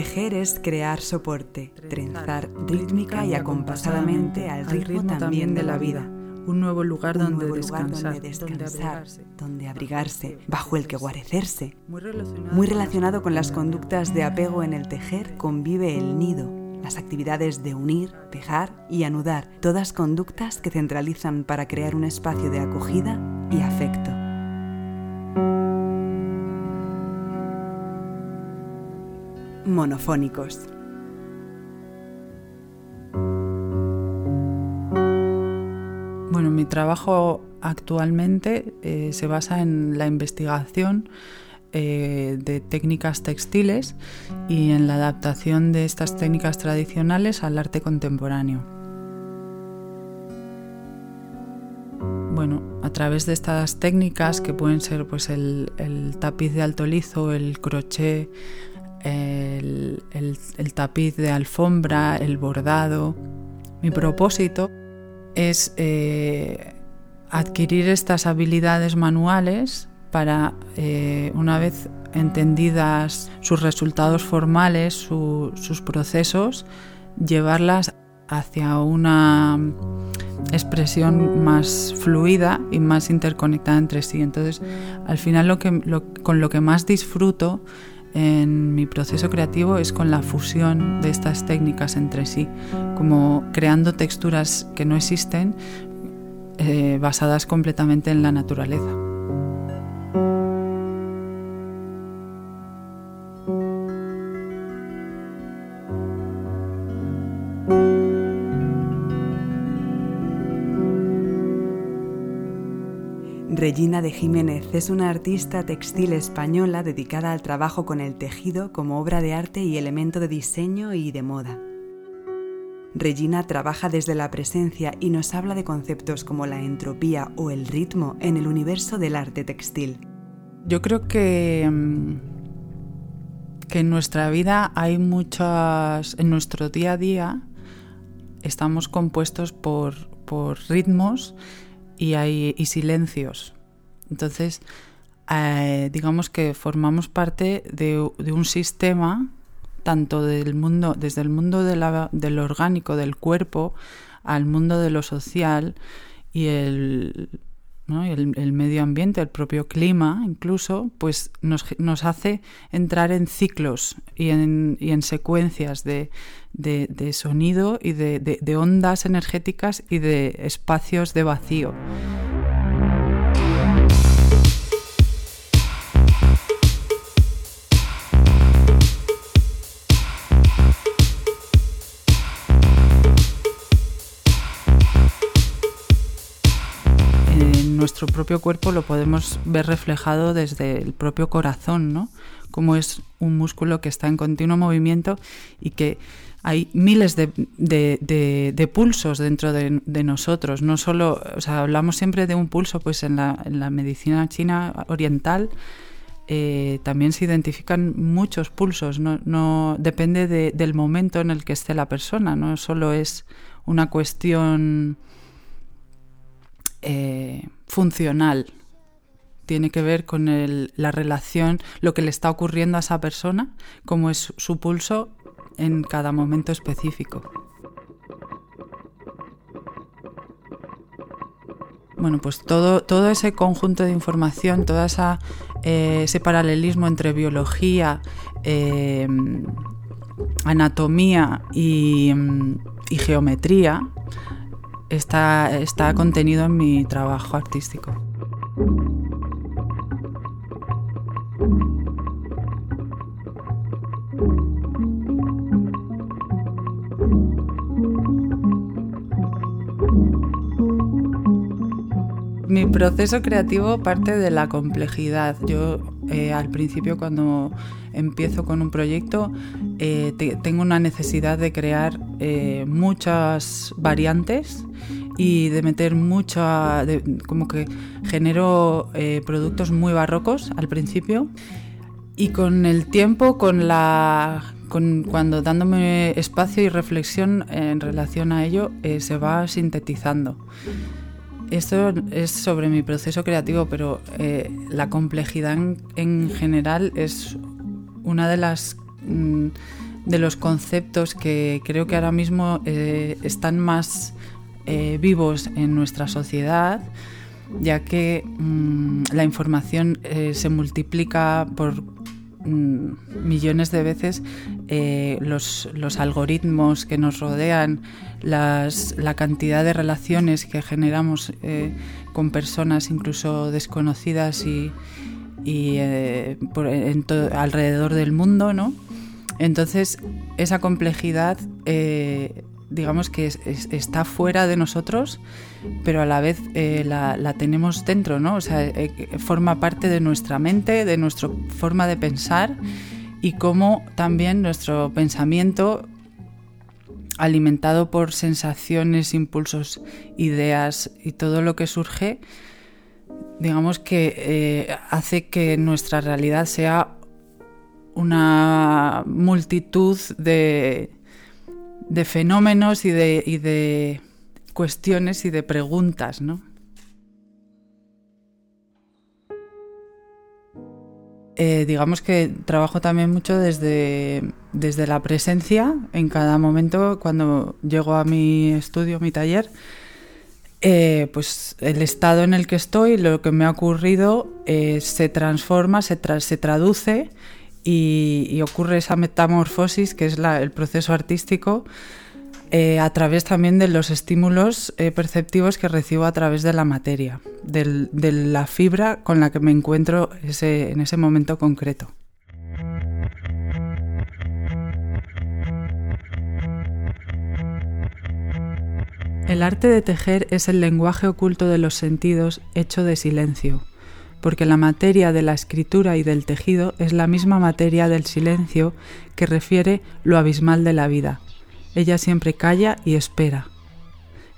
Tejer es crear soporte, trenzar rítmica y acompasadamente al ritmo también de la vida. Un nuevo lugar, Un donde, nuevo descansar, lugar donde descansar, abrigarse. donde abrigarse, bajo el que guarecerse. Muy relacionado, Muy relacionado con las conductas de apego en el tejer convive el nido, las actividades de unir, pegar y anudar, todas conductas que centralizan para crear un espacio de acogida y afecto. Monofónicos. Bueno, mi trabajo actualmente eh, se basa en la investigación eh, de técnicas textiles y en la adaptación de estas técnicas tradicionales al arte contemporáneo. Bueno, a través de estas técnicas que pueden ser pues, el, el tapiz de alto lizo, el crochet, el, tapiz de alfombra, el bordado, mi propósito es eh, adquirir estas habilidades manuales para, eh, una vez entendidas sus resultados formales, su- sus procesos, llevarlas hacia una expresión más fluida y más interconectada entre sí. Entonces, al final con lo que más disfruto en mi proceso creativo es con la fusión de estas técnicas entre sí, como creando texturas que no existen eh, basadas completamente en la naturaleza. De Jiménez es una artista textil española dedicada al trabajo con el tejido como obra de arte y elemento de diseño y de moda. Regina trabaja desde la presencia y nos habla de conceptos como la entropía o el ritmo en el universo del arte textil. Yo creo que, mm, que en nuestra vida hay muchas, en nuestro día a día estamos compuestos por, por ritmos y, hay, y silencios. Entonces, eh, digamos que formamos parte de, un sistema tanto del mundo, desde el mundo de la- del orgánico, del cuerpo, al mundo de lo social y el, ¿no? el, el medio ambiente, el propio clima incluso, pues nos, nos hace entrar en ciclos y en, y en secuencias de, de- de sonido y de- de ondas energéticas y de espacios de vacío. Nuestro propio cuerpo lo podemos ver reflejado desde el propio corazón, ¿no? Como es un músculo que está en continuo movimiento y que hay miles de, de- de- pulsos dentro de, nosotros. No solo, o sea, hablamos siempre de un pulso, pues en la, medicina china oriental eh, también se identifican muchos pulsos. No, no depende de- del momento en el que esté la persona. No solo es una cuestión eh, funcional. Tiene que ver con la relación, lo que le está ocurriendo a esa persona, cómo es su pulso en cada momento específico. Bueno, pues todo, todo ese conjunto de información, todo esa, eh, ese paralelismo entre biología, eh, anatomía y, mm, y geometría está, está contenido en mi trabajo artístico. Mi proceso creativo parte de la complejidad. Yo eh, al principio cuando empiezo con un proyecto eh, te- tengo una necesidad de crear eh, muchas variantes y de meter mucha, como que genero productos muy barrocos al principio y con el tiempo, con la, con, cuando dándome espacio y reflexión en relación a ello, se va sintetizando. Esto es sobre mi proceso creativo, pero eh, la complejidad en, en general es una mm, de los conceptos que creo que ahora mismo eh, están más eh, vivos en nuestra sociedad, ya que mm, la información se multiplica por mm, millones de veces los, algoritmos que nos rodean, la cantidad de relaciones que generamos con personas incluso desconocidas y, alrededor del mundo, ¿no? Entonces, esa complejidad, eh, digamos que está fuera de nosotros, pero a la vez eh, la, tenemos dentro, ¿no? O sea, eh, forma parte de nuestra mente, de nuestra forma de pensar y cómo también nuestro pensamiento alimentado por sensaciones, impulsos, ideas y todo lo que surge, digamos que hace que nuestra realidad sea una multitud de, fenómenos y de, cuestiones y de preguntas, ¿no? Eh, digamos que trabajo también mucho desde, desde la presencia. En cada momento cuando llego a mi estudio, mi taller, eh, pues el estado en el que estoy, lo que me ha ocurrido, eh, se transforma, se, se traduce y, ocurre esa metamorfosis que es el proceso artístico eh, a través también de los estímulos eh, perceptivos que recibo a través de la materia, de la fibra con la que me encuentro en ese momento concreto. El arte de tejer es el lenguaje oculto de los sentidos hecho de silencio porque la materia de la escritura y del tejido es la misma materia del silencio que refiere lo abismal de la vida. Ella siempre calla y espera.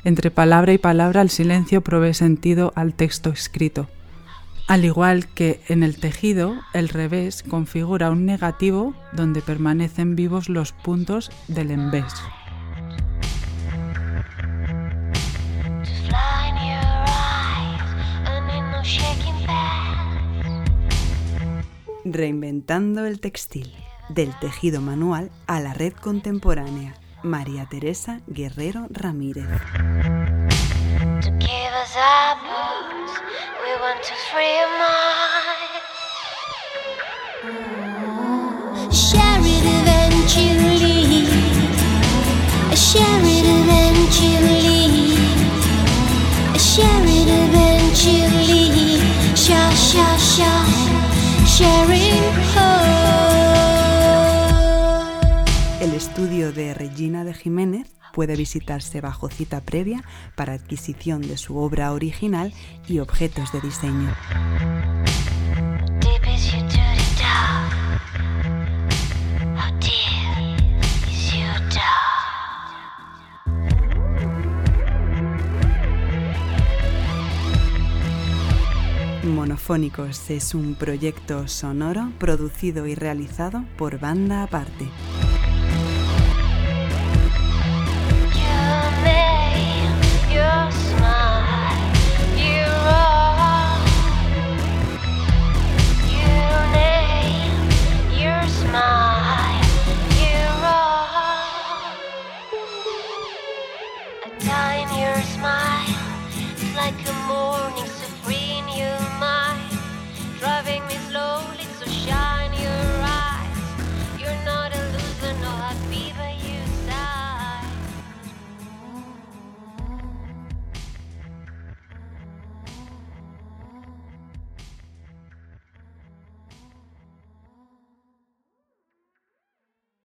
Entre palabra y palabra el silencio provee sentido al texto escrito. Al igual que en el tejido, el revés configura un negativo donde permanecen vivos los puntos del envés. Reinventando el textil, del tejido manual a la red contemporánea. María Teresa Guerrero Ramírez. El estudio de Regina de Jiménez puede visitarse bajo cita previa para adquisición de su obra original y objetos de diseño. Monofónicos es un proyecto sonoro producido y realizado por Banda Aparte. You're